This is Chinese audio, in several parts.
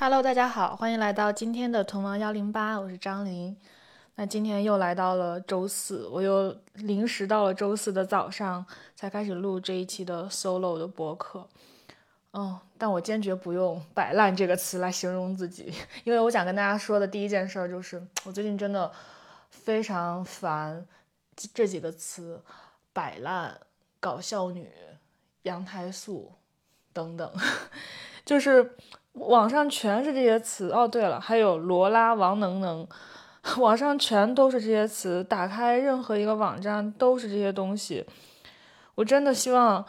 Hello，大家好，欢迎来到今天的同王幺零八，我是张琳。那今天又来到了周四，我又临时到了周四的早上才开始录这一期的 solo 的播客。嗯，但我坚决不用“摆烂”这个词来形容自己，因为我想跟大家说的第一件事就是，我最近真的非常烦这几个词：摆烂、搞笑女、羊胎素等等，就是。网上全是这些词哦。对了，还有罗拉、王能能，网上全都是这些词。打开任何一个网站都是这些东西。我真的希望，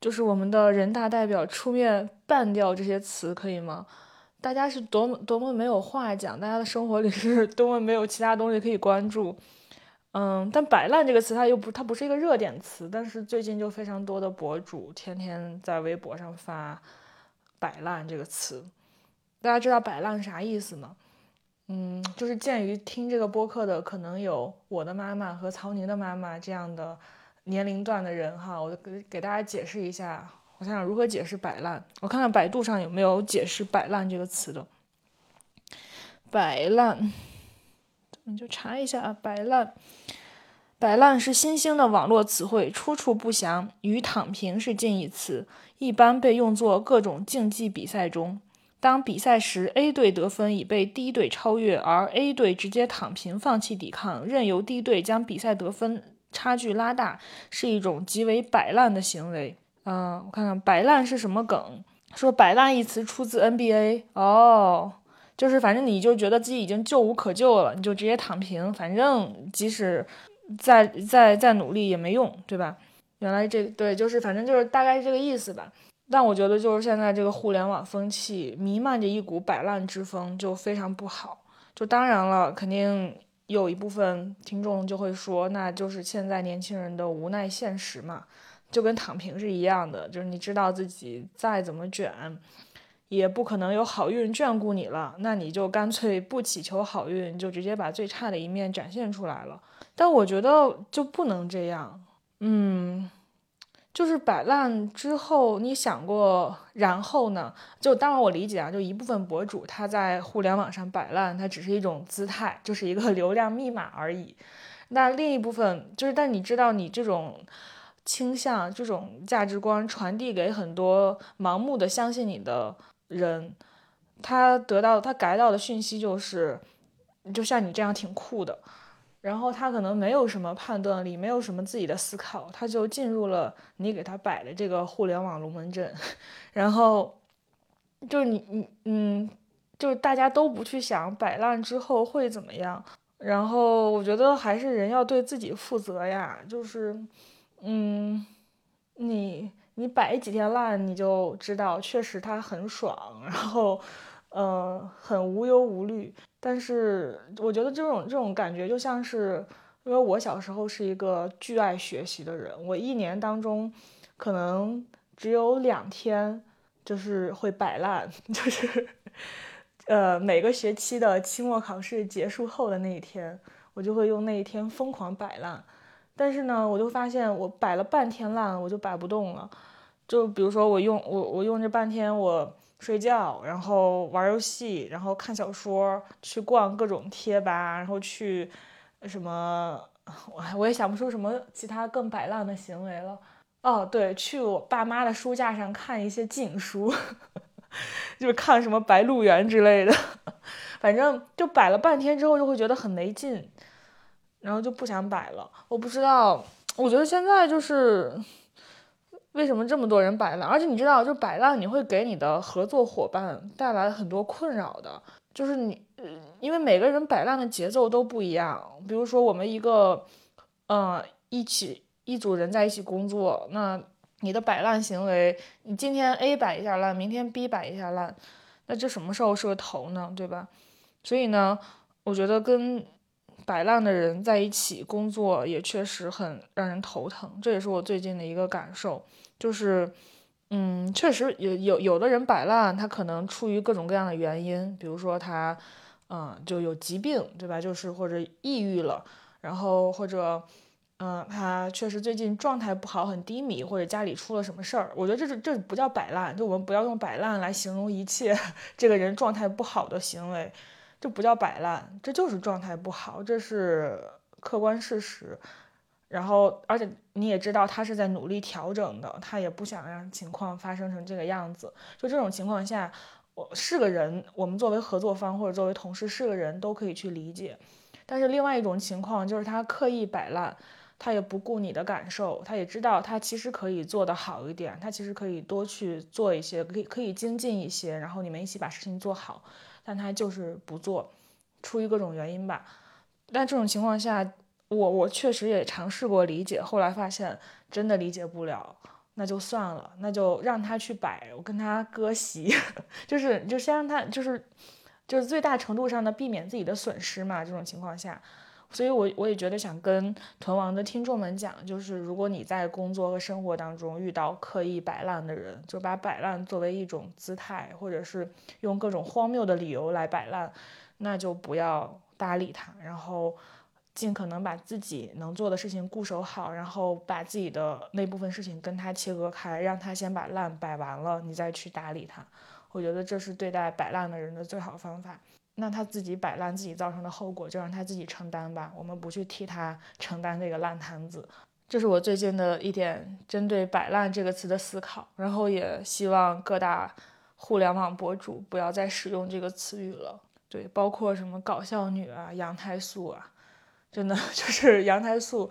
就是我们的人大代表出面办掉这些词，可以吗？大家是多么多么没有话讲，大家的生活里是多么没有其他东西可以关注。嗯，但“摆烂”这个词它又不，它不是一个热点词，但是最近就非常多的博主天天在微博上发。摆烂这个词，大家知道摆烂啥意思吗？嗯，就是鉴于听这个播客的可能有我的妈妈和曹宁的妈妈这样的年龄段的人哈，我给给大家解释一下，我想想如何解释摆烂。我看看百度上有没有解释摆烂这个词的。摆烂，我们就查一下啊，摆烂。摆烂是新兴的网络词汇，出处不详，与躺平是近义词，一般被用作各种竞技比赛中。当比赛时 A 队得分已被 D 队超越，而 A 队直接躺平放弃抵抗，任由 D 队将比赛得分差距拉大，是一种极为摆烂的行为。嗯，我看看摆烂是什么梗？说摆烂一词出自 NBA 哦，就是反正你就觉得自己已经救无可救了，你就直接躺平，反正即使。再再再努力也没用，对吧？原来这对就是反正就是大概是这个意思吧。但我觉得就是现在这个互联网风气弥漫着一股摆烂之风，就非常不好。就当然了，肯定有一部分听众就会说，那就是现在年轻人的无奈现实嘛，就跟躺平是一样的，就是你知道自己再怎么卷，也不可能有好运眷顾你了，那你就干脆不祈求好运，就直接把最差的一面展现出来了。但我觉得就不能这样，嗯，就是摆烂之后，你想过然后呢？就当然我理解啊，就一部分博主他在互联网上摆烂，他只是一种姿态，就是一个 流量密码而已。那另一部分就是，但你知道，你这种倾向、这种价值观传递给很多盲目的相信你的人，他得到他改到的讯息就是，就像你这样挺酷的。然后他可能没有什么判断力，没有什么自己的思考，他就进入了你给他摆的这个互联网龙门阵，然后就你你嗯，就大家都不去想摆烂之后会怎么样。然后我觉得还是人要对自己负责呀，就是嗯，你你摆几天烂，你就知道确实他很爽，然后嗯，很无忧无虑。但是我觉得这种这种感觉就像是，因为我小时候是一个巨爱学习的人，我一年当中可能只有两天就是会摆烂，就是呃每个学期的期末考试结束后的那一天，我就会用那一天疯狂摆烂。但是呢，我就发现我摆了半天烂，我就摆不动了。就比如说我用我我用这半天我。睡觉，然后玩游戏，然后看小说，去逛各种贴吧，然后去什么，我我也想不出什么其他更摆烂的行为了。哦，对，去我爸妈的书架上看一些禁书，就是看什么《白鹿原》之类的。反正就摆了半天之后，就会觉得很没劲，然后就不想摆了。我不知道，我觉得现在就是。为什么这么多人摆烂？而且你知道，就摆烂，你会给你的合作伙伴带来很多困扰的。就是你，因为每个人摆烂的节奏都不一样。比如说，我们一个，嗯，一起一组人在一起工作，那你的摆烂行为，你今天 A 摆一下烂，明天 B 摆一下烂，那这什么时候是个头呢？对吧？所以呢，我觉得跟摆烂的人在一起工作也确实很让人头疼。这也是我最近的一个感受。就是，嗯，确实有有有的人摆烂，他可能出于各种各样的原因，比如说他，嗯，就有疾病，对吧？就是或者抑郁了，然后或者，嗯，他确实最近状态不好，很低迷，或者家里出了什么事儿。我觉得这是这不叫摆烂，就我们不要用摆烂来形容一切 这个人状态不好的行为，这不叫摆烂，这就是状态不好，这是客观事实。然后，而且你也知道他是在努力调整的，他也不想让情况发生成这个样子。就这种情况下，我是个人，我们作为合作方或者作为同事是个人都可以去理解。但是另外一种情况就是他刻意摆烂。他也不顾你的感受，他也知道他其实可以做得好一点，他其实可以多去做一些，可以可以精进一些，然后你们一起把事情做好，但他就是不做，出于各种原因吧。但这种情况下，我我确实也尝试过理解，后来发现真的理解不了，那就算了，那就让他去摆，我跟他割席，就是就先让他就是就是最大程度上的避免自己的损失嘛。这种情况下。所以，我我也觉得想跟屯王的听众们讲，就是如果你在工作和生活当中遇到刻意摆烂的人，就把摆烂作为一种姿态，或者是用各种荒谬的理由来摆烂，那就不要搭理他，然后尽可能把自己能做的事情固守好，然后把自己的那部分事情跟他切割开，让他先把烂摆完了，你再去打理他。我觉得这是对待摆烂的人的最好方法。那他自己摆烂，自己造成的后果就让他自己承担吧，我们不去替他承担这个烂摊子。这是我最近的一点针对“摆烂”这个词的思考，然后也希望各大互联网博主不要再使用这个词语了。对，包括什么搞笑女啊、羊胎素啊，真的 就是羊胎素，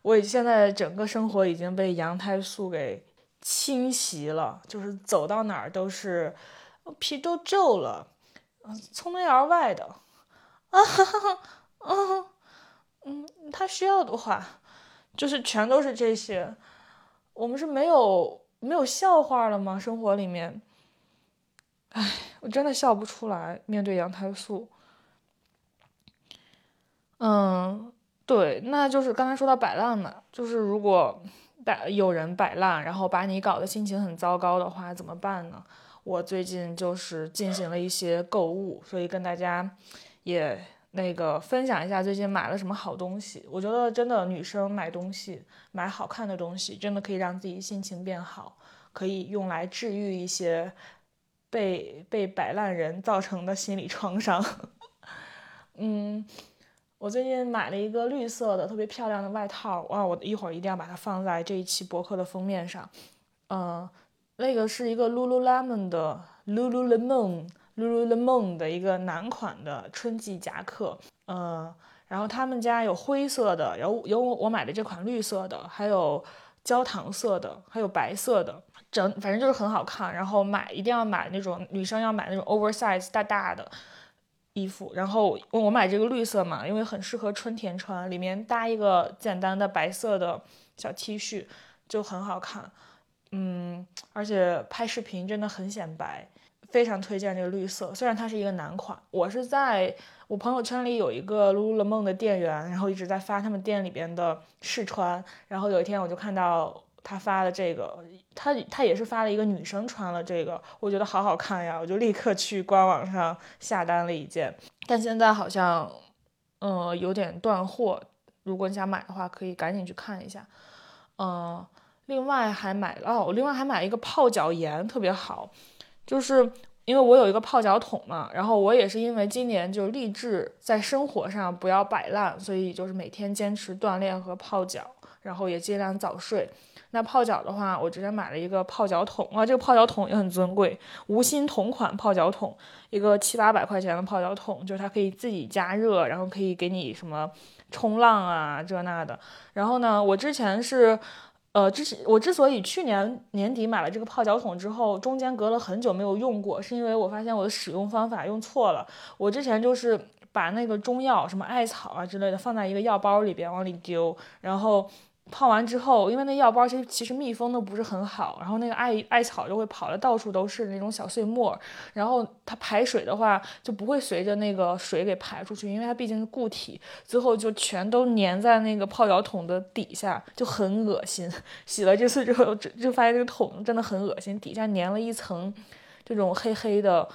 我现在整个生活已经被羊胎素给侵袭了，就是走到哪儿都是皮都皱了。嗯从内而外的，啊哈哈，嗯嗯，他需要的话，就是全都是这些。我们是没有没有笑话了吗？生活里面，哎，我真的笑不出来。面对羊胎素，嗯，对，那就是刚才说到摆烂嘛，就是如果摆有人摆烂，然后把你搞得心情很糟糕的话，怎么办呢？我最近就是进行了一些购物，所以跟大家也那个分享一下最近买了什么好东西。我觉得真的女生买东西，买好看的东西，真的可以让自己心情变好，可以用来治愈一些被被摆烂人造成的心理创伤。嗯，我最近买了一个绿色的特别漂亮的外套，哇，我一会儿一定要把它放在这一期博客的封面上。嗯。那个是一个 Lululemon 的 Lululemon Lululemon 的一个男款的春季夹克，嗯，然后他们家有灰色的，有有我买的这款绿色的，还有焦糖色的，还有白色的，整反正就是很好看。然后买一定要买那种女生要买那种 oversize 大大的衣服。然后我买这个绿色嘛，因为很适合春天穿，里面搭一个简单的白色的小 T 恤就很好看。嗯，而且拍视频真的很显白，非常推荐这个绿色。虽然它是一个男款，我是在我朋友圈里有一个 Lululemon 的店员，然后一直在发他们店里边的试穿。然后有一天我就看到他发的这个，他他也是发了一个女生穿了这个，我觉得好好看呀，我就立刻去官网上下单了一件。但现在好像，嗯，有点断货。如果你想买的话，可以赶紧去看一下。嗯。另外还买了哦，我另外还买了一个泡脚盐，特别好，就是因为我有一个泡脚桶嘛，然后我也是因为今年就立志在生活上不要摆烂，所以就是每天坚持锻炼和泡脚，然后也尽量早睡。那泡脚的话，我直接买了一个泡脚桶啊，这个泡脚桶也很尊贵，无芯同款泡脚桶，一个七八百块钱的泡脚桶，就是它可以自己加热，然后可以给你什么冲浪啊这那的。然后呢，我之前是。呃，之前我之所以去年年底买了这个泡脚桶之后，中间隔了很久没有用过，是因为我发现我的使用方法用错了。我之前就是把那个中药，什么艾草啊之类的，放在一个药包里边往里丢，然后。泡完之后，因为那药包其实其实密封的不是很好，然后那个艾艾草就会跑的到处都是那种小碎沫，然后它排水的话就不会随着那个水给排出去，因为它毕竟是固体，最后就全都粘在那个泡脚桶的底下，就很恶心。洗了这次之后，就就发现这个桶真的很恶心，底下粘了一层这种黑黑的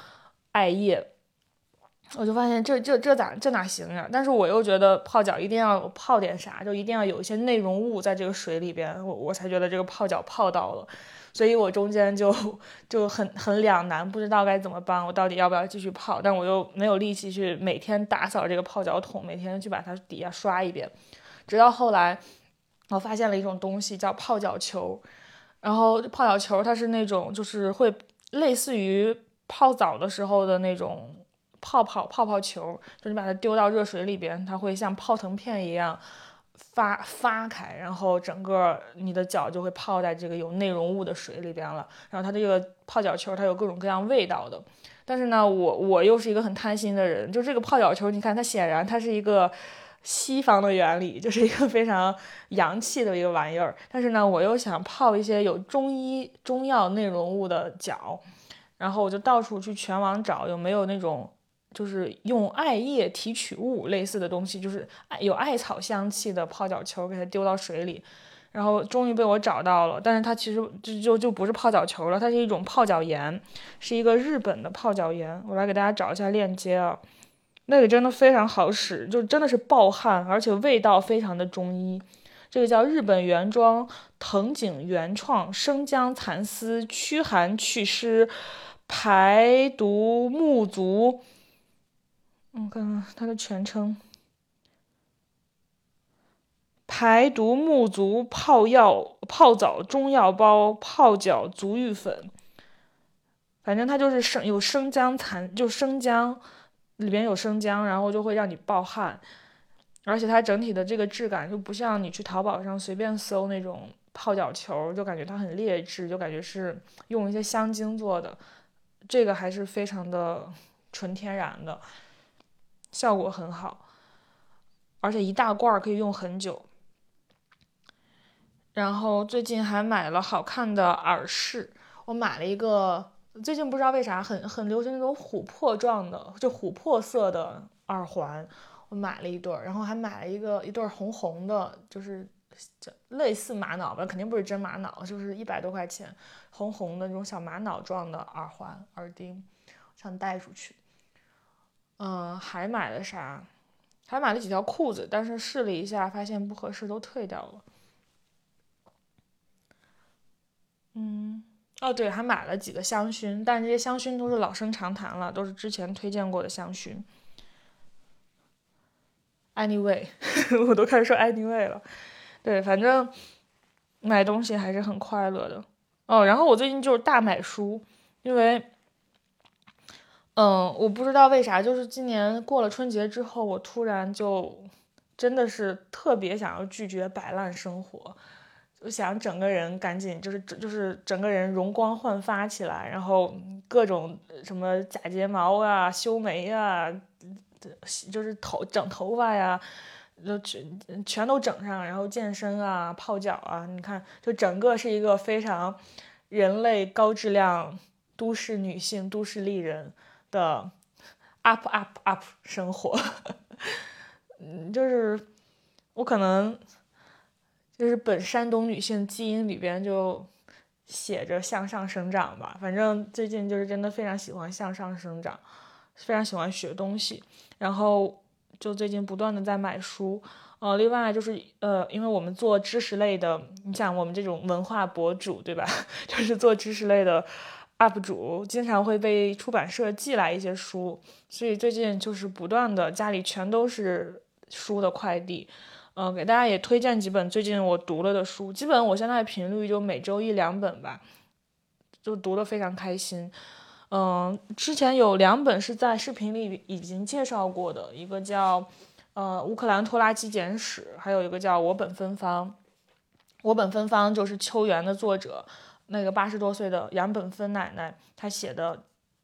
艾叶。我就发现这这这咋这哪行呀？但是我又觉得泡脚一定要泡点啥，就一定要有一些内容物在这个水里边，我我才觉得这个泡脚泡到了。所以我中间就就很很两难，不知道该怎么办。我到底要不要继续泡？但我又没有力气去每天打扫这个泡脚桶，每天去把它底下刷一遍。直到后来，我发现了一种东西叫泡脚球。然后泡脚球它是那种就是会类似于泡澡的时候的那种。泡泡泡泡球，就你把它丢到热水里边，它会像泡腾片一样发发开，然后整个你的脚就会泡在这个有内容物的水里边了。然后它这个泡脚球，它有各种各样味道的。但是呢，我我又是一个很贪心的人，就这个泡脚球，你看它显然它是一个西方的原理，就是一个非常洋气的一个玩意儿。但是呢，我又想泡一些有中医中药内容物的脚，然后我就到处去全网找有没有那种。就是用艾叶提取物类似的东西，就是有艾草香气的泡脚球，给它丢到水里，然后终于被我找到了。但是它其实就就就不是泡脚球了，它是一种泡脚盐，是一个日本的泡脚盐。我来给大家找一下链接啊，那个真的非常好使，就真的是爆汗，而且味道非常的中医。这个叫日本原装藤井原创生姜蚕丝驱寒祛湿排毒木足。我看看它的全称：排毒木足泡药泡澡中药包泡脚足浴粉。反正它就是生有生姜蚕，就生姜里边有生姜，然后就会让你暴汗。而且它整体的这个质感就不像你去淘宝上随便搜那种泡脚球，就感觉它很劣质，就感觉是用一些香精做的。这个还是非常的纯天然的。效果很好，而且一大罐儿可以用很久。然后最近还买了好看的耳饰，我买了一个，最近不知道为啥很很流行那种琥珀状的，就琥珀色的耳环，我买了一对儿，然后还买了一个一对儿红红的，就是类似玛瑙吧，肯定不是真玛瑙，就是一百多块钱，红红的那种小玛瑙状的耳环耳钉，想带出去。嗯，还买了啥？还买了几条裤子，但是试了一下，发现不合适，都退掉了。嗯，哦对，还买了几个香薰，但这些香薰都是老生常谈了，都是之前推荐过的香薰。Anyway，我都开始说 Anyway 了。对，反正买东西还是很快乐的。哦，然后我最近就是大买书，因为。嗯，我不知道为啥，就是今年过了春节之后，我突然就真的是特别想要拒绝摆烂生活，我想整个人赶紧就是就是整个人容光焕发起来，然后各种什么假睫毛啊、修眉啊，就是头整头发呀，就全全都整上，然后健身啊、泡脚啊，你看，就整个是一个非常人类高质量都市女性、都市丽人。的 up up up 生活，嗯，就是我可能就是本山东女性基因里边就写着向上生长吧。反正最近就是真的非常喜欢向上生长，非常喜欢学东西，然后就最近不断的在买书。呃，另外就是呃，因为我们做知识类的，你想我们这种文化博主对吧？就是做知识类的。UP 主经常会被出版社寄来一些书，所以最近就是不断的家里全都是书的快递。嗯，给大家也推荐几本最近我读了的书，基本我现在频率就每周一两本吧，就读的非常开心。嗯，之前有两本是在视频里已经介绍过的，一个叫呃乌克兰拖拉机简史，还有一个叫我本芬芳。我本芬芳就是秋园的作者。那个八十多岁的杨本芬奶奶，她写的，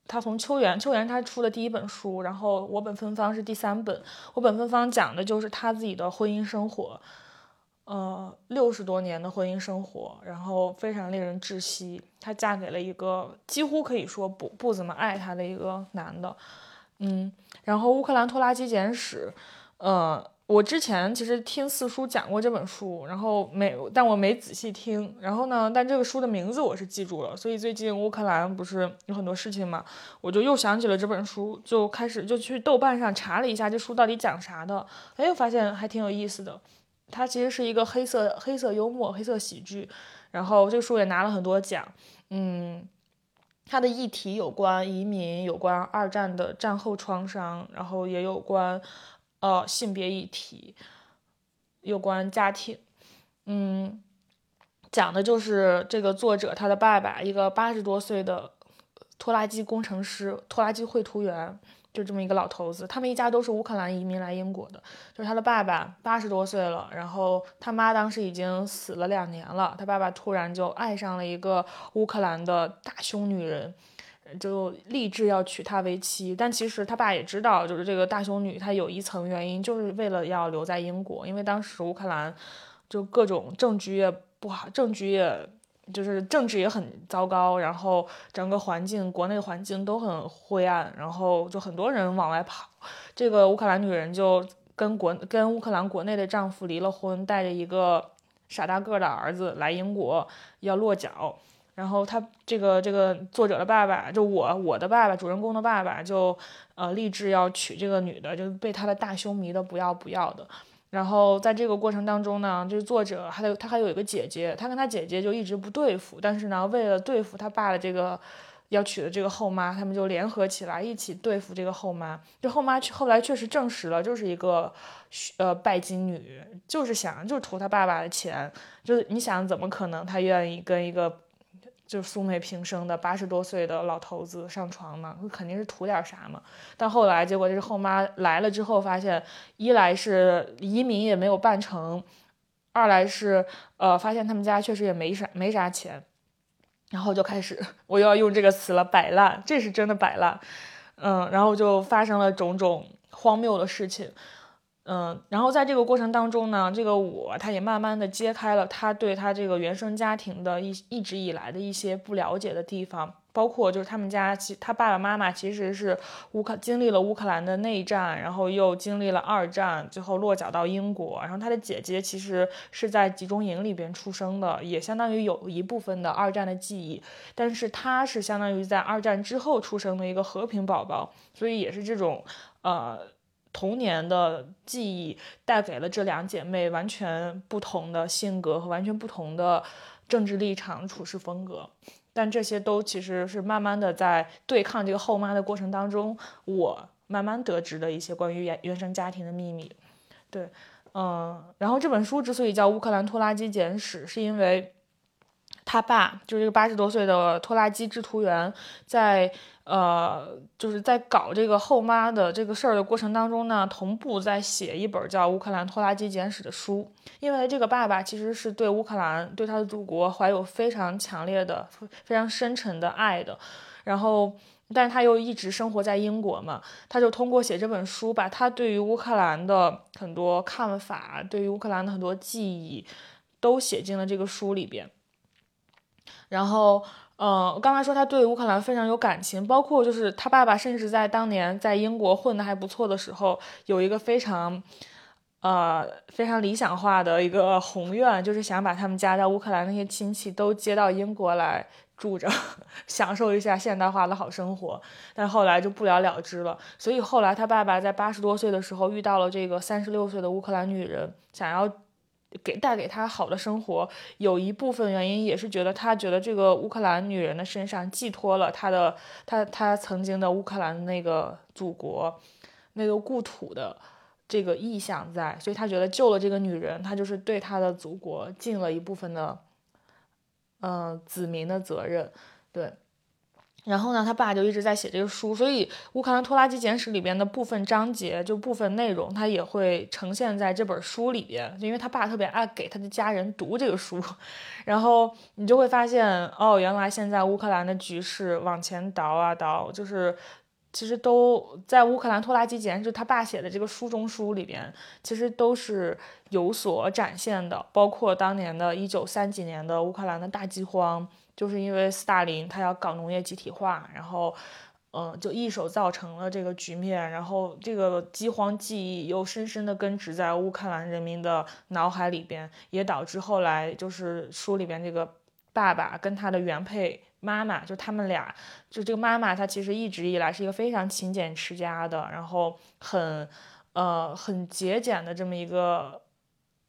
她从秋园，秋园她出的第一本书，然后我本芬芳是第三本，我本芬芳讲的就是她自己的婚姻生活，呃，六十多年的婚姻生活，然后非常令人窒息。她嫁给了一个几乎可以说不不怎么爱她的一个男的，嗯，然后乌克兰拖拉机简史，呃，我之前其实听四叔讲过这本书，然后没，但我没仔细听。然后呢，但这个书的名字我是记住了。所以最近乌克兰不是有很多事情嘛，我就又想起了这本书，就开始就去豆瓣上查了一下这书到底讲啥的。哎，发现还挺有意思的。它其实是一个黑色黑色幽默、黑色喜剧。然后这个书也拿了很多奖。嗯，它的议题有关移民，有关二战的战后创伤，然后也有关。呃，性别议题，有关家庭，嗯，讲的就是这个作者他的爸爸，一个八十多岁的拖拉机工程师、拖拉机绘图员，就这么一个老头子。他们一家都是乌克兰移民来英国的，就是他的爸爸八十多岁了，然后他妈当时已经死了两年了，他爸爸突然就爱上了一个乌克兰的大胸女人。就立志要娶她为妻，但其实他爸也知道，就是这个大胸女她有一层原因，就是为了要留在英国，因为当时乌克兰就各种政局也不好，政局也就是政治也很糟糕，然后整个环境国内环境都很灰暗，然后就很多人往外跑。这个乌克兰女人就跟国跟乌克兰国内的丈夫离了婚，带着一个傻大个的儿子来英国要落脚。然后他这个这个作者的爸爸，就我我的爸爸，主人公的爸爸，就呃立志要娶这个女的，就被他的大胸迷的不要不要的。然后在这个过程当中呢，就是作者还有他还有一个姐姐，他跟他姐姐就一直不对付，但是呢，为了对付他爸的这个要娶的这个后妈，他们就联合起来一起对付这个后妈。这后妈去后来确实证实了，就是一个呃拜金女，就是想就是图他爸爸的钱，就是你想怎么可能他愿意跟一个。就是素昧平生的八十多岁的老头子上床嘛，那肯定是图点啥嘛。但后来结果就是后妈来了之后，发现一来是移民也没有办成，二来是呃发现他们家确实也没啥没啥钱，然后就开始我又要用这个词了，摆烂，这是真的摆烂。嗯，然后就发生了种种荒谬的事情。嗯，然后在这个过程当中呢，这个我他也慢慢的揭开了他对他这个原生家庭的一一直以来的一些不了解的地方，包括就是他们家其他爸爸妈妈其实是乌克经历了乌克兰的内战，然后又经历了二战，最后落脚到英国，然后他的姐姐其实是在集中营里边出生的，也相当于有一部分的二战的记忆，但是他是相当于在二战之后出生的一个和平宝宝，所以也是这种呃。童年的记忆带给了这两姐妹完全不同的性格和完全不同的政治立场、处事风格，但这些都其实是慢慢的在对抗这个后妈的过程当中，我慢慢得知的一些关于原原生家庭的秘密。对，嗯，然后这本书之所以叫《乌克兰拖拉机简史》，是因为他爸就是这个八十多岁的拖拉机制图员在。呃，就是在搞这个后妈的这个事儿的过程当中呢，同步在写一本叫《乌克兰拖拉机简史》的书。因为这个爸爸其实是对乌克兰、对他的祖国怀有非常强烈的、非常深沉的爱的。然后，但是他又一直生活在英国嘛，他就通过写这本书，把他对于乌克兰的很多看法、对于乌克兰的很多记忆，都写进了这个书里边。然后。嗯，我刚才说他对乌克兰非常有感情，包括就是他爸爸，甚至在当年在英国混的还不错的时候，有一个非常，呃，非常理想化的一个宏愿，就是想把他们家在乌克兰那些亲戚都接到英国来住着，享受一下现代化的好生活。但后来就不了了之了。所以后来他爸爸在八十多岁的时候遇到了这个三十六岁的乌克兰女人，想要。给带给他好的生活，有一部分原因也是觉得他觉得这个乌克兰女人的身上寄托了他的他他曾经的乌克兰那个祖国，那个故土的这个意向在，所以他觉得救了这个女人，他就是对他的祖国尽了一部分的，嗯，子民的责任，对。然后呢，他爸就一直在写这个书，所以《乌克兰拖拉机简史》里边的部分章节，就部分内容，他也会呈现在这本书里边。就因为他爸特别爱给他的家人读这个书，然后你就会发现，哦，原来现在乌克兰的局势往前倒啊倒，就是其实都在《乌克兰拖拉机简史》他爸写的这个书中书里边，其实都是有所展现的，包括当年的一九三几年的乌克兰的大饥荒。就是因为斯大林他要搞农业集体化，然后，嗯，就一手造成了这个局面，然后这个饥荒记忆又深深的根植在乌克兰人民的脑海里边，也导致后来就是书里边这个爸爸跟他的原配妈妈，就他们俩，就这个妈妈她其实一直以来是一个非常勤俭持家的，然后很，呃，很节俭的这么一个。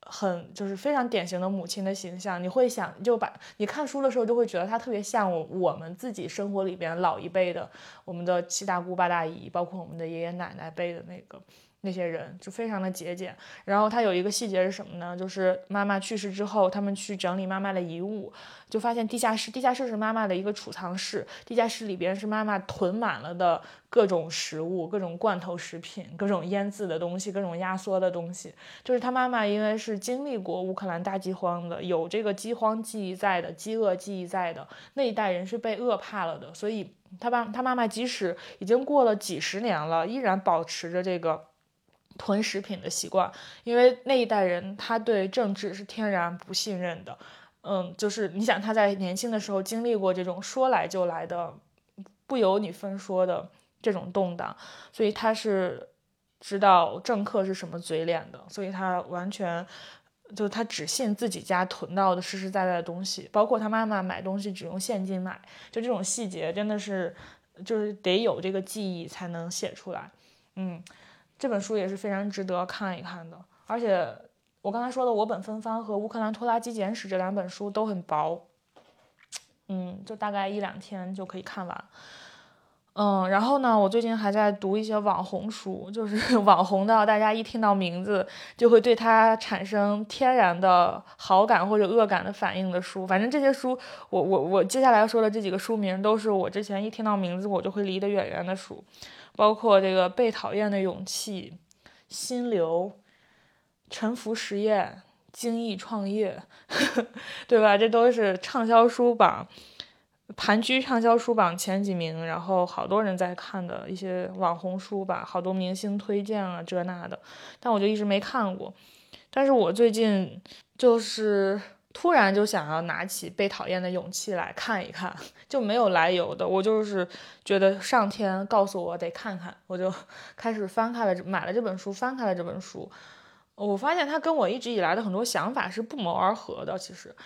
很就是非常典型的母亲的形象，你会想就把你看书的时候就会觉得她特别像我我们自己生活里边老一辈的我们的七大姑八大姨，包括我们的爷爷奶奶辈的那个。那些人就非常的节俭，然后他有一个细节是什么呢？就是妈妈去世之后，他们去整理妈妈的遗物，就发现地下室，地下室是妈妈的一个储藏室，地下室里边是妈妈囤满了的各种食物、各种罐头食品、各种腌制的东西、各种压缩的东西。就是他妈妈因为是经历过乌克兰大饥荒的，有这个饥荒记忆在的，饥饿记忆在的那一代人是被饿怕了的，所以他爸他妈妈即使已经过了几十年了，依然保持着这个。囤食品的习惯，因为那一代人他对政治是天然不信任的，嗯，就是你想他在年轻的时候经历过这种说来就来的，不由你分说的这种动荡，所以他是知道政客是什么嘴脸的，所以他完全就他只信自己家囤到的实实在在的东西，包括他妈妈买东西只用现金买，就这种细节真的是就是得有这个记忆才能写出来，嗯。这本书也是非常值得看一看的，而且我刚才说的《我本芬芳》和《乌克兰拖拉机简史》这两本书都很薄，嗯，就大概一两天就可以看完。嗯，然后呢，我最近还在读一些网红书，就是 网红的，大家一听到名字就会对他产生天然的好感或者恶感的反应的书。反正这些书，我我我接下来说的这几个书名，都是我之前一听到名字我就会离得远远的书。包括这个被讨厌的勇气、心流、沉浮实验、精益创业，对吧？这都是畅销书榜盘踞畅销书榜前几名，然后好多人在看的一些网红书吧，好多明星推荐啊，这那的，但我就一直没看过。但是我最近就是。突然就想要拿起《被讨厌的勇气》来看一看，就没有来由的，我就是觉得上天告诉我得看看，我就 开始翻开了，买了这本书，翻开了这本书。我发现它跟我一直以来的很多想法是不谋而合的。其实，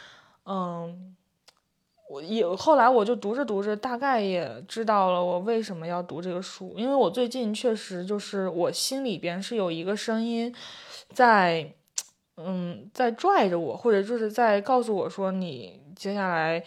嗯，我也后来我就读着读着，大概也知道了我为什么要读这个书，因为我最近确实就是我心里边是有一个声音在。嗯，在拽着我，或者就是在告诉我说，你接下来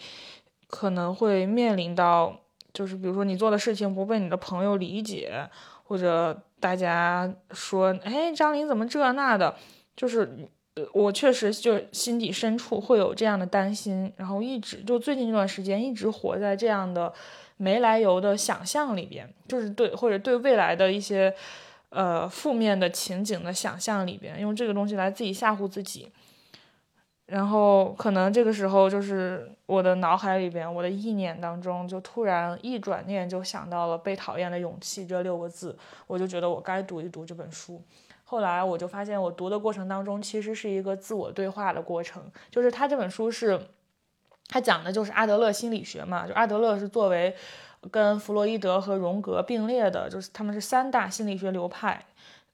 可能会面临到，就是比如说你做的事情不被你的朋友理解，或者大家说，哎，张琳怎么这那的，就是我确实就心底深处会有这样的担心，然后一直就最近这段时间一直活在这样的没来由的想象里边，就是对或者对未来的一些。呃，负面的情景的想象里边，用这个东西来自己吓唬自己，然后可能这个时候就是我的脑海里边，我的意念当中就突然一转念就想到了“被讨厌的勇气”这六个字，我就觉得我该读一读这本书。后来我就发现，我读的过程当中其实是一个自我对话的过程，就是他这本书是，他讲的就是阿德勒心理学嘛，就阿德勒是作为。跟弗洛伊德和荣格并列的，就是他们是三大心理学流派。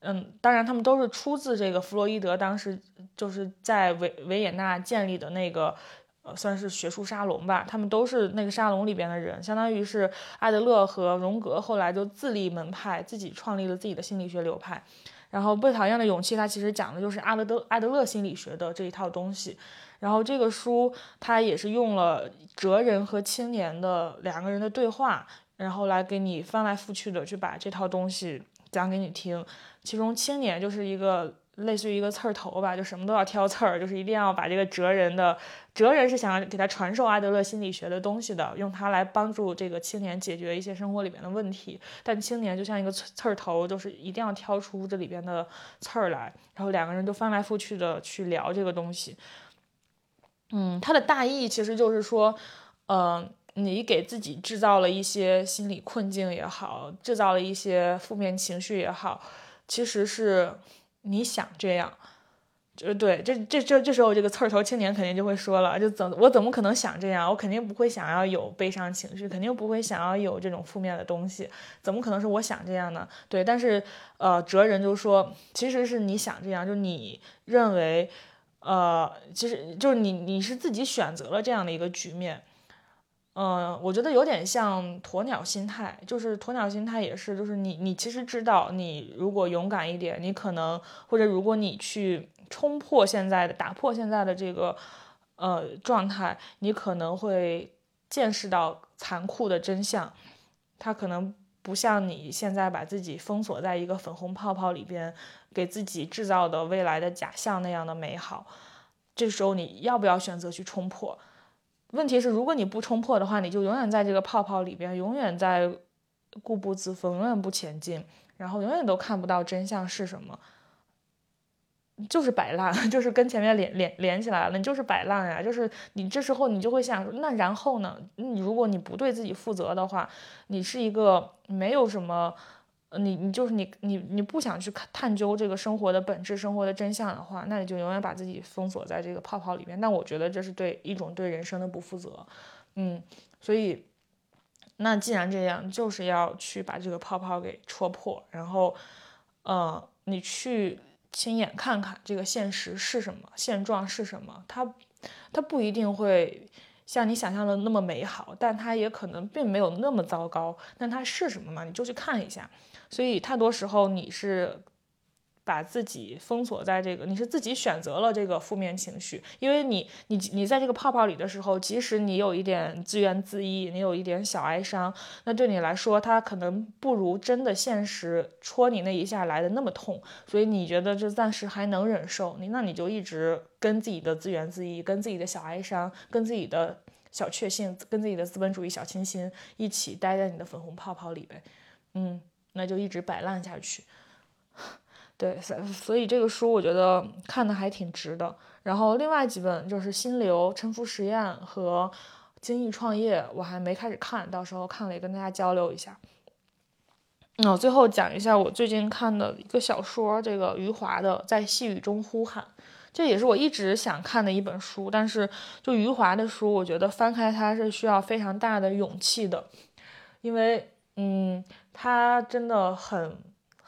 嗯，当然他们都是出自这个弗洛伊德当时就是在维维也纳建立的那个，呃，算是学术沙龙吧。他们都是那个沙龙里边的人，相当于是艾德勒和荣格后来就自立门派，自己创立了自己的心理学流派。然后《被讨厌的勇气》它其实讲的就是阿德德艾德勒心理学的这一套东西。然后这个书它也是用了哲人和青年的两个人的对话，然后来给你翻来覆去的去把这套东西讲给你听。其中青年就是一个类似于一个刺儿头吧，就什么都要挑刺儿，就是一定要把这个哲人的哲人是想要给他传授阿德勒心理学的东西的，用它来帮助这个青年解决一些生活里边的问题。但青年就像一个刺儿头，就是一定要挑出这里边的刺儿来，然后两个人就翻来覆去的去聊这个东西。嗯，它的大意其实就是说，呃，你给自己制造了一些心理困境也好，制造了一些负面情绪也好，其实是你想这样，就对，这这这这时候这个刺儿头青年肯定就会说了，就怎我怎么可能想这样？我肯定不会想要有悲伤情绪，肯定不会想要有这种负面的东西，怎么可能是我想这样呢？对，但是呃，哲人就说，其实是你想这样，就你认为，呃，其实就是你你是自己选择了这样的一个局面。嗯，我觉得有点像鸵鸟心态，就是鸵鸟心态也是，就是你你其实知道，你如果勇敢一点，你可能或者如果你去冲破现在的、打破现在的这个呃状态，你可能会见识到残酷的真相。它可能不像你现在把自己封锁在一个粉红泡泡里边，给自己制造的未来的假象那样的美好。这时候你要不要选择去冲破？问题是，如果你不冲破的话，你就永远在这个泡泡里边，永远在固步自封，永远不前进，然后永远都看不到真相是什么，就是摆烂，就是跟前面连连连起来了，你就是摆烂呀，就是你这时候你就会想，那然后呢？你如果你不对自己负责的话，你是一个没有什么。你你就是你你你不想去看探究这个生活的本质、生活的真相的话，那你就永远把自己封锁在这个泡泡里面。那我觉得这是对一种对人生的不负责，嗯，所以那既然这样，就是要去把这个泡泡给戳破，然后，呃，你去亲眼看看这个现实是什么，现状是什么，它它不一定会。像你想象的那么美好，但它也可能并没有那么糟糕。但它是什么嘛？你就去看一下。所以太多时候你是。把自己封锁在这个，你是自己选择了这个负面情绪，因为你，你，你在这个泡泡里的时候，即使你有一点自怨自艾，你有一点小哀伤，那对你来说，它可能不如真的现实戳你那一下来的那么痛，所以你觉得这暂时还能忍受，你那你就一直跟自己的自怨自艾，跟自己的小哀伤，跟自己的小确幸，跟自己的资本主义小清新一起待在你的粉红泡泡里呗，嗯，那就一直摆烂下去。对，所以这个书我觉得看的还挺值的。然后另外几本就是《心流》《沉浮实验》和《精益创业》，我还没开始看，到时候看了也跟大家交流一下。那我最后讲一下我最近看的一个小说，这个余华的《在细雨中呼喊》，这也是我一直想看的一本书。但是就余华的书，我觉得翻开它是需要非常大的勇气的，因为嗯，他真的很。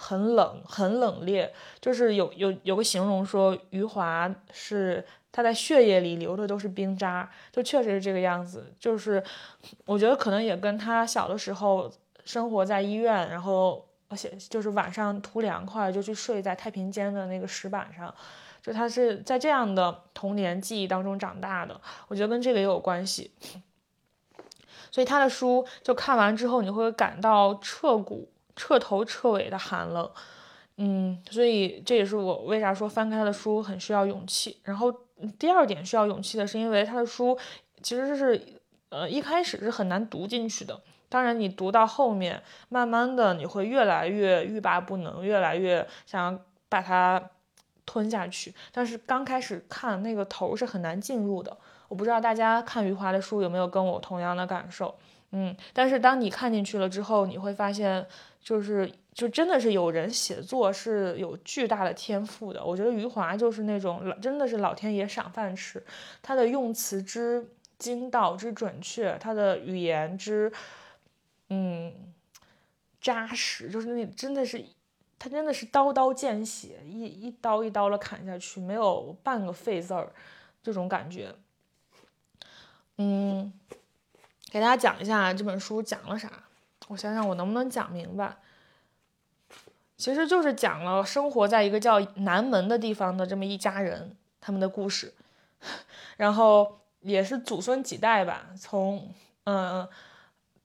很冷，很冷冽，就是有有有个形容说余华是他在血液里流的都是冰渣，就确实是这个样子。就是我觉得可能也跟他小的时候生活在医院，然后而且就是晚上图凉快就去睡在太平间的那个石板上，就他是在这样的童年记忆当中长大的，我觉得跟这个也有关系。所以他的书就看完之后，你会感到彻骨。彻头彻尾的寒冷，嗯，所以这也是我为啥说翻开他的书很需要勇气。然后第二点需要勇气的是，因为他的书其实是呃一开始是很难读进去的。当然，你读到后面，慢慢的你会越来越欲罢不能，越来越想要把它吞下去。但是刚开始看那个头是很难进入的。我不知道大家看余华的书有没有跟我同样的感受，嗯，但是当你看进去了之后，你会发现。就是，就真的是有人写作是有巨大的天赋的。我觉得余华就是那种老，真的是老天爷赏饭吃。他的用词之精到之准确，他的语言之，嗯，扎实，就是那真的是，他真的是刀刀见血，一一刀一刀的砍下去，没有半个废字儿，这种感觉。嗯，给大家讲一下这本书讲了啥。我想想，我能不能讲明白？其实就是讲了生活在一个叫南门的地方的这么一家人他们的故事，然后也是祖孙几代吧，从嗯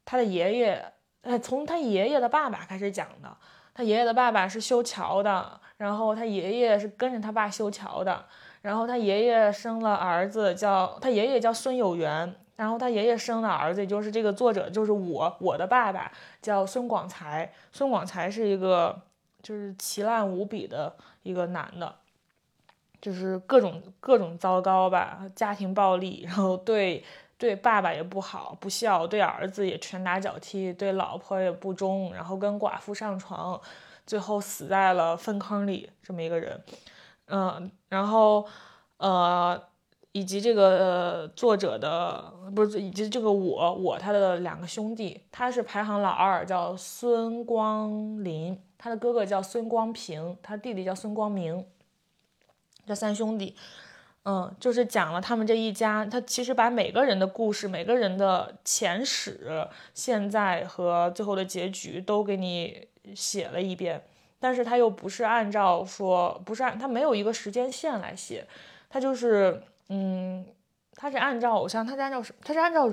他的爷爷，呃从他爷爷的爸爸开始讲的。他爷爷的爸爸是修桥的，然后他爷爷是跟着他爸修桥的，然后他爷爷生了儿子叫他爷爷叫孙有元。然后他爷爷生的儿子，就是这个作者，就是我，我的爸爸叫孙广才。孙广才是一个就是奇烂无比的一个男的，就是各种各种糟糕吧，家庭暴力，然后对对爸爸也不好，不孝，对儿子也拳打脚踢，对老婆也不忠，然后跟寡妇上床，最后死在了粪坑里，这么一个人。嗯，然后呃，以及这个作者的不是以及这个我我他的两个兄弟，他是排行老二，叫孙光林，他的哥哥叫孙光平，他弟弟叫孙光明，这三兄弟。嗯，就是讲了他们这一家，他其实把每个人的故事、每个人的前史、现在和最后的结局都给你写了一遍，但是他又不是按照说，不是按他没有一个时间线来写，他就是，嗯，他是按照偶像，他是按照什，他是按照，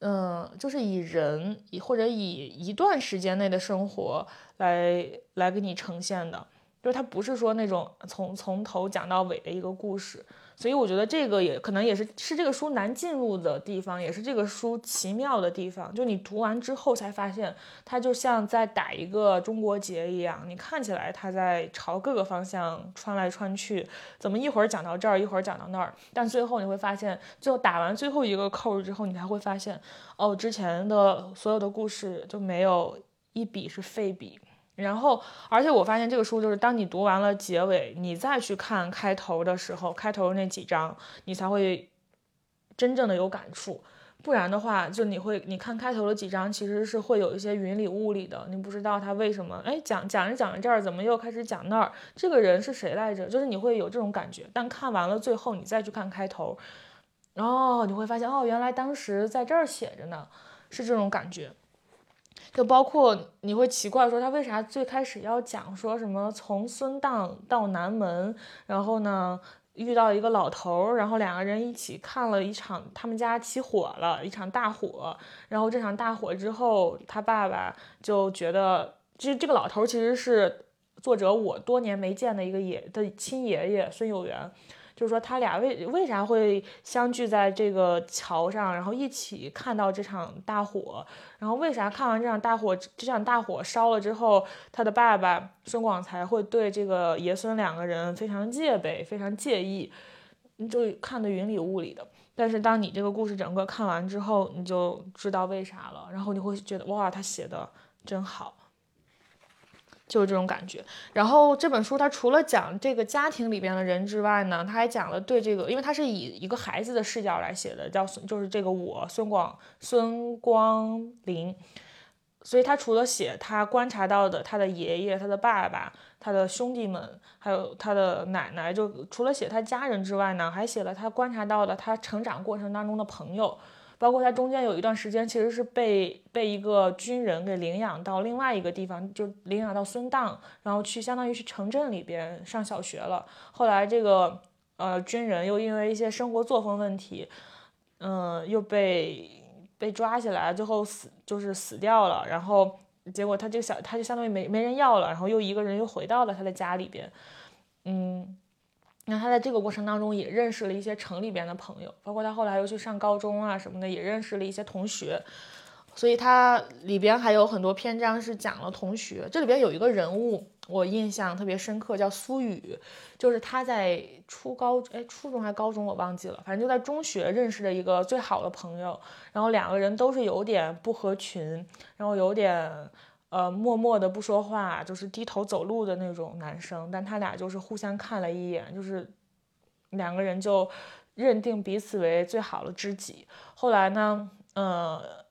嗯，就是以人以或者以一段时间内的生活来来给你呈现的。就是他不是说那种从从头讲到尾的一个故事，所以我觉得这个也可能也是是这个书难进入的地方，也是这个书奇妙的地方。就你读完之后才发现，它就像在打一个中国结一样，你看起来它在朝各个方向穿来穿去，怎么一会儿讲到这儿，一会儿讲到那儿，但最后你会发现，最后打完最后一个扣之后，你才会发现，哦，之前的所有的故事就没有一笔是废笔。然后，而且我发现这个书就是，当你读完了结尾，你再去看开头的时候，开头那几章，你才会真正的有感触。不然的话，就你会，你看开头的几章，其实是会有一些云里雾里的，你不知道他为什么，哎，讲讲着讲着这儿，怎么又开始讲那儿？这个人是谁来着？就是你会有这种感觉。但看完了最后，你再去看开头，然后你会发现，哦，原来当时在这儿写着呢，是这种感觉。就包括你会奇怪说他为啥最开始要讲说什么从孙荡到南门，然后呢遇到一个老头儿，然后两个人一起看了一场他们家起火了一场大火，然后这场大火之后他爸爸就觉得，其实这个老头其实是作者我多年没见的一个爷的亲爷爷孙有元。就是说，他俩为为啥会相聚在这个桥上，然后一起看到这场大火，然后为啥看完这场大火，这场大火烧了之后，他的爸爸孙广才会对这个爷孙两个人非常戒备，非常介意，就看得云里雾里的。但是当你这个故事整个看完之后，你就知道为啥了，然后你会觉得哇，他写的真好。就是这种感觉。然后这本书它除了讲这个家庭里边的人之外呢，他还讲了对这个，因为他是以一个孩子的视角来写的，叫就是这个我孙广孙光林，所以他除了写他观察到的他的爷爷、他的爸爸、他的兄弟们，还有他的奶奶，就除了写他家人之外呢，还写了他观察到的他成长过程当中的朋友。包括他中间有一段时间，其实是被被一个军人给领养到另外一个地方，就领养到孙荡，然后去相当于去城镇里边上小学了。后来这个呃军人又因为一些生活作风问题，嗯，又被被抓起来，最后死就是死掉了。然后结果他这个小他就相当于没没人要了，然后又一个人又回到了他的家里边，嗯。那他在这个过程当中也认识了一些城里边的朋友，包括他后来又去上高中啊什么的，也认识了一些同学。所以他里边还有很多篇章是讲了同学。这里边有一个人物我印象特别深刻，叫苏雨，就是他在初高哎初中还高中我忘记了，反正就在中学认识的一个最好的朋友。然后两个人都是有点不合群，然后有点。呃，默默的不说话，就是低头走路的那种男生，但他俩就是互相看了一眼，就是两个人就认定彼此为最好的知己。后来呢，呃，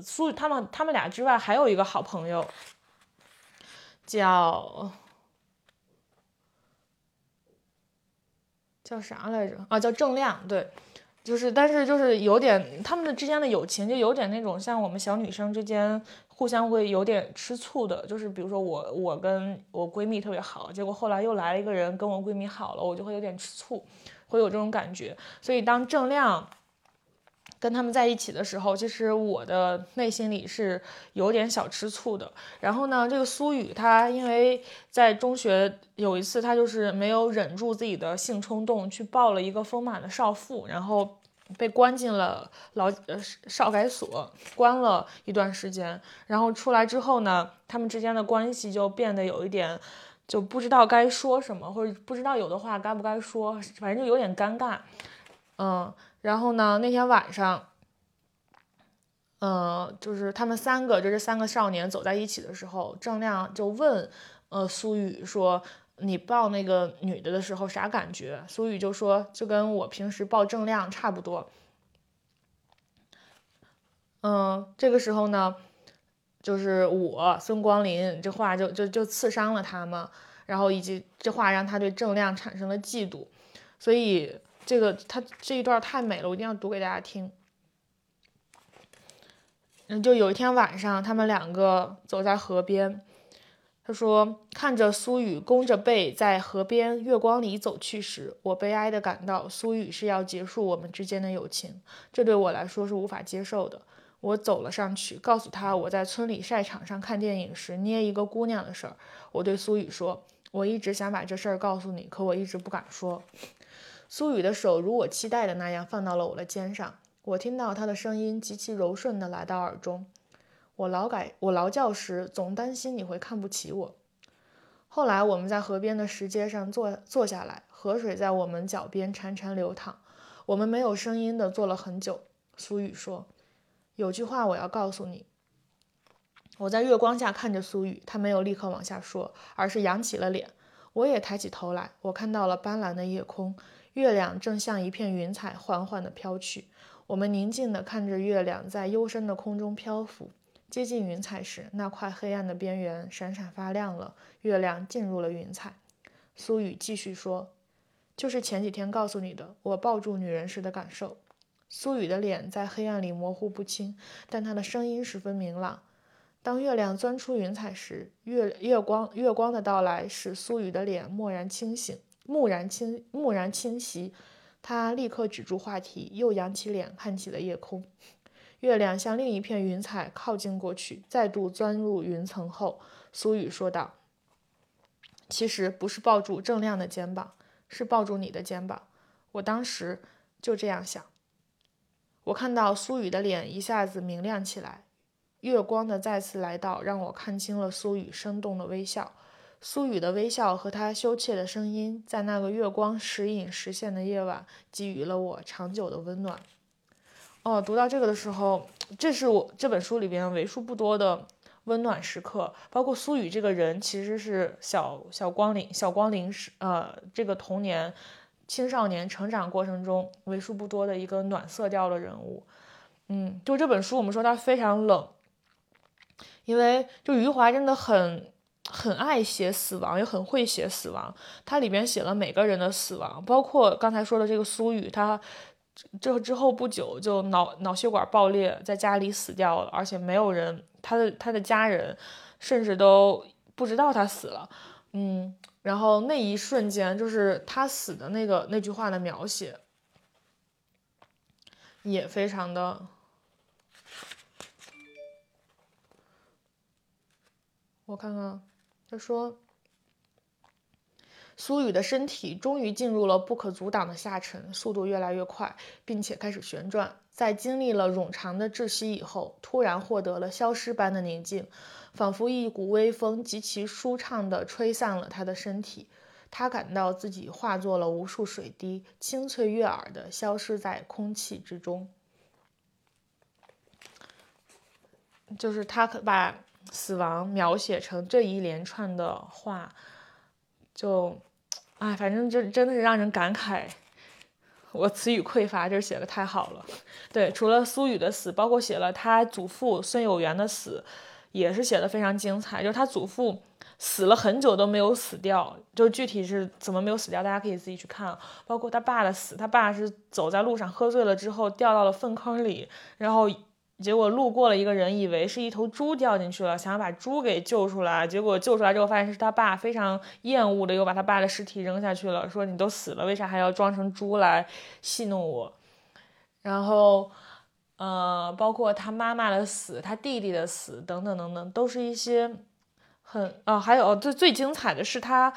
苏他们他们俩之外还有一个好朋友，叫叫啥来着？啊，叫郑亮，对。就是，但是就是有点他们的之间的友情，就有点那种像我们小女生之间互相会有点吃醋的。就是比如说我，我跟我闺蜜特别好，结果后来又来了一个人跟我闺蜜好了，我就会有点吃醋，会有这种感觉。所以当郑亮跟他们在一起的时候，其实我的内心里是有点小吃醋的。然后呢，这个苏雨她因为在中学有一次，她就是没有忍住自己的性冲动，去抱了一个丰满的少妇，然后。被关进了劳呃少改所，关了一段时间，然后出来之后呢，他们之间的关系就变得有一点，就不知道该说什么，或者不知道有的话该不该说，反正就有点尴尬。嗯，然后呢，那天晚上，嗯，就是他们三个，就这三个少年走在一起的时候，郑亮就问，呃，苏雨说。你抱那个女的的时候啥感觉？苏雨就说就跟我平时抱郑亮差不多。嗯，这个时候呢，就是我孙光林这话就就就刺伤了他嘛，然后以及这话让他对郑亮产生了嫉妒，所以这个他这一段太美了，我一定要读给大家听。嗯，就有一天晚上，他们两个走在河边。他说：“看着苏雨弓着背在河边月光里走去时，我悲哀地感到苏雨是要结束我们之间的友情，这对我来说是无法接受的。我走了上去，告诉他我在村里晒场上看电影时捏一个姑娘的事儿。我对苏雨说：我一直想把这事儿告诉你，可我一直不敢说。苏雨的手如我期待的那样放到了我的肩上，我听到他的声音极其柔顺地来到耳中。”我劳改，我劳教时总担心你会看不起我。后来我们在河边的石阶上坐坐下来，河水在我们脚边潺潺流淌。我们没有声音的坐了很久。苏雨说：“有句话我要告诉你。”我在月光下看着苏雨，他没有立刻往下说，而是扬起了脸。我也抬起头来，我看到了斑斓的夜空，月亮正像一片云彩缓缓地飘去。我们宁静地看着月亮在幽深的空中漂浮。接近云彩时，那块黑暗的边缘闪闪发亮了。月亮进入了云彩。苏雨继续说：“就是前几天告诉你的，我抱住女人时的感受。”苏雨的脸在黑暗里模糊不清，但她的声音十分明朗。当月亮钻出云彩时，月月光月光的到来使苏雨的脸蓦然清醒，蓦然清蓦然清晰。他立刻止住话题，又扬起脸看起了夜空。月亮向另一片云彩靠近过去，再度钻入云层后，苏雨说道：“其实不是抱住郑亮的肩膀，是抱住你的肩膀。我当时就这样想。”我看到苏雨的脸一下子明亮起来，月光的再次来到，让我看清了苏雨生动的微笑。苏雨的微笑和他羞怯的声音，在那个月光时隐时现的夜晚，给予了我长久的温暖。哦，读到这个的时候，这是我这本书里边为数不多的温暖时刻。包括苏雨这个人，其实是小小光临小光临是呃这个童年、青少年成长过程中为数不多的一个暖色调的人物。嗯，就这本书，我们说它非常冷，因为就余华真的很很爱写死亡，也很会写死亡。它里边写了每个人的死亡，包括刚才说的这个苏雨，他。这之后不久就脑脑血管爆裂，在家里死掉了，而且没有人，他的他的家人甚至都不知道他死了。嗯，然后那一瞬间，就是他死的那个那句话的描写，也非常的。我看看，他说。苏雨的身体终于进入了不可阻挡的下沉，速度越来越快，并且开始旋转。在经历了冗长的窒息以后，突然获得了消失般的宁静，仿佛一股微风极其舒畅地吹散了他的身体。他感到自己化作了无数水滴，清脆悦耳地消失在空气之中。就是他可把死亡描写成这一连串的话，就。哎，反正就真的是让人感慨，我词语匮乏，这写的太好了。对，除了苏雨的死，包括写了他祖父孙有元的死，也是写的非常精彩。就是他祖父死了很久都没有死掉，就具体是怎么没有死掉，大家可以自己去看。包括他爸的死，他爸是走在路上喝醉了之后掉到了粪坑里，然后。结果路过了一个人，以为是一头猪掉进去了，想要把猪给救出来。结果救出来之后，发现是他爸，非常厌恶的又把他爸的尸体扔下去了，说：“你都死了，为啥还要装成猪来戏弄我？”然后，呃，包括他妈妈的死，他弟弟的死，等等等等，都是一些很啊，还有最最精彩的是他，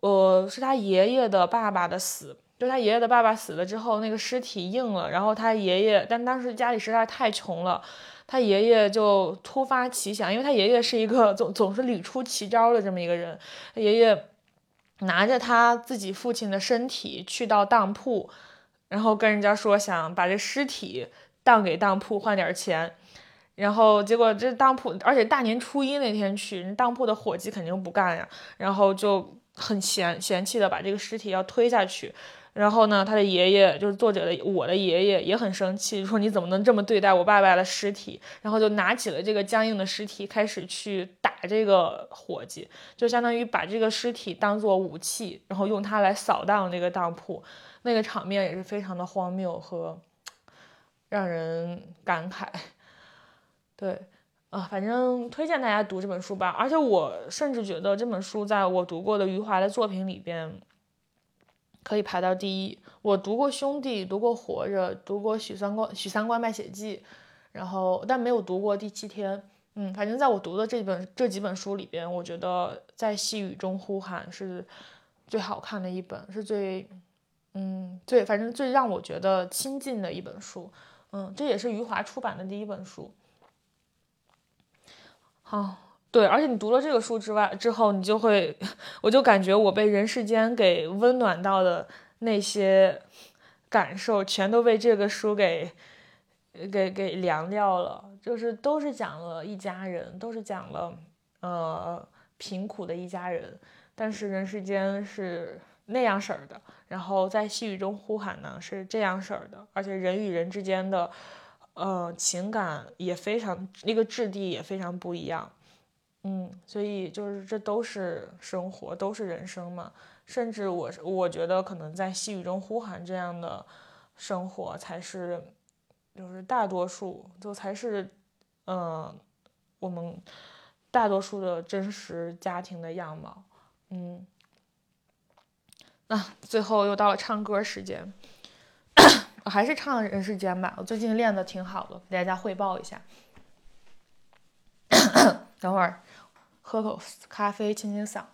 呃，是他爷爷的爸爸的死。他爷爷的爸爸死了之后，那个尸体硬了，然后他爷爷，但当时家里实在太穷了，他爷爷就突发奇想，因为他爷爷是一个总总是屡出奇招的这么一个人，他爷爷拿着他自己父亲的身体去到当铺，然后跟人家说想把这尸体当给当铺换点钱，然后结果这当铺，而且大年初一那天去，人当铺的伙计肯定不干呀，然后就。很嫌嫌弃的把这个尸体要推下去。然后呢，他的爷爷就是作者的我的爷爷也很生气，说你怎么能这么对待我爸爸的尸体？然后就拿起了这个僵硬的尸体，开始去打这个伙计，就相当于把这个尸体当做武器，然后用它来扫荡这个当铺。那个场面也是非常的荒谬和让人感慨。对，啊，反正推荐大家读这本书吧。而且我甚至觉得这本书在我读过的余华的作品里边。可以排到第一。我读过《兄弟》，读过《活着》，读过《许三观许三观卖血记》，然后但没有读过《第七天》。嗯，反正在我读的这本这几本书里边，我觉得在细雨中呼喊是最好看的一本，是最嗯最反正最让我觉得亲近的一本书。嗯，这也是余华出版的第一本书。好。对，而且你读了这个书之外之后，你就会，我就感觉我被人世间给温暖到的那些感受，全都被这个书给给给凉掉了。就是都是讲了一家人，都是讲了呃贫苦的一家人，但是人世间是那样式儿的，然后在细雨中呼喊呢是这样式儿的，而且人与人之间的呃情感也非常，那个质地也非常不一样。嗯，所以就是这都是生活，都是人生嘛。甚至我我觉得可能在细雨中呼喊这样的生活才是，就是大多数，就才是，嗯，我们大多数的真实家庭的样貌。嗯，那最后又到了唱歌时间，我还是唱人世间吧。我最近练的挺好的，给大家汇报一下。等会儿。喝口咖啡清清嗓。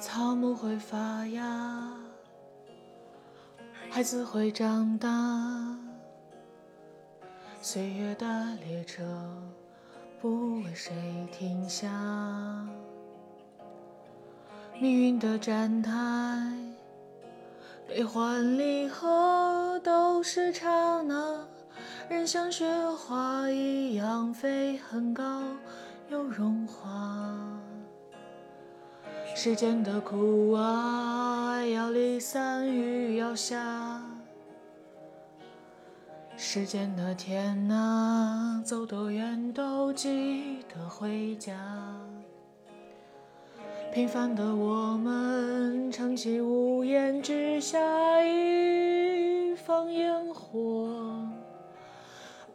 草木会发芽，孩子会长大，岁月的列车不为谁停下，命运的站台。悲欢离合都是刹那，人像雪花一样飞很高又融化。时间的苦啊，要离散雨要下。时间的天啊，走多远都记得回家。平凡的我们，撑起屋檐之下一方烟火。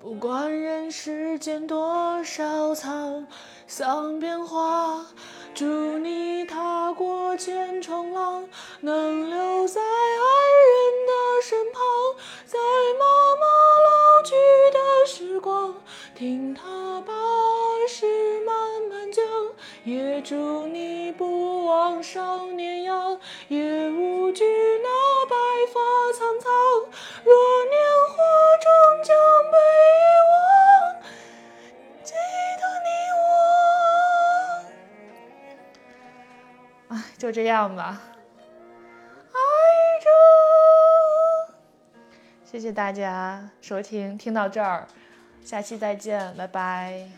不管人世间多少沧桑变化，祝你踏过千重浪，能留在爱人的身旁，在妈妈老去的时光，听她把事，也祝你。不忘少年样，也无惧那白发苍苍。若年华终将被遗忘，记得你我。哎，就这样吧。爱着。谢谢大家收听，听到这儿，下期再见，拜拜。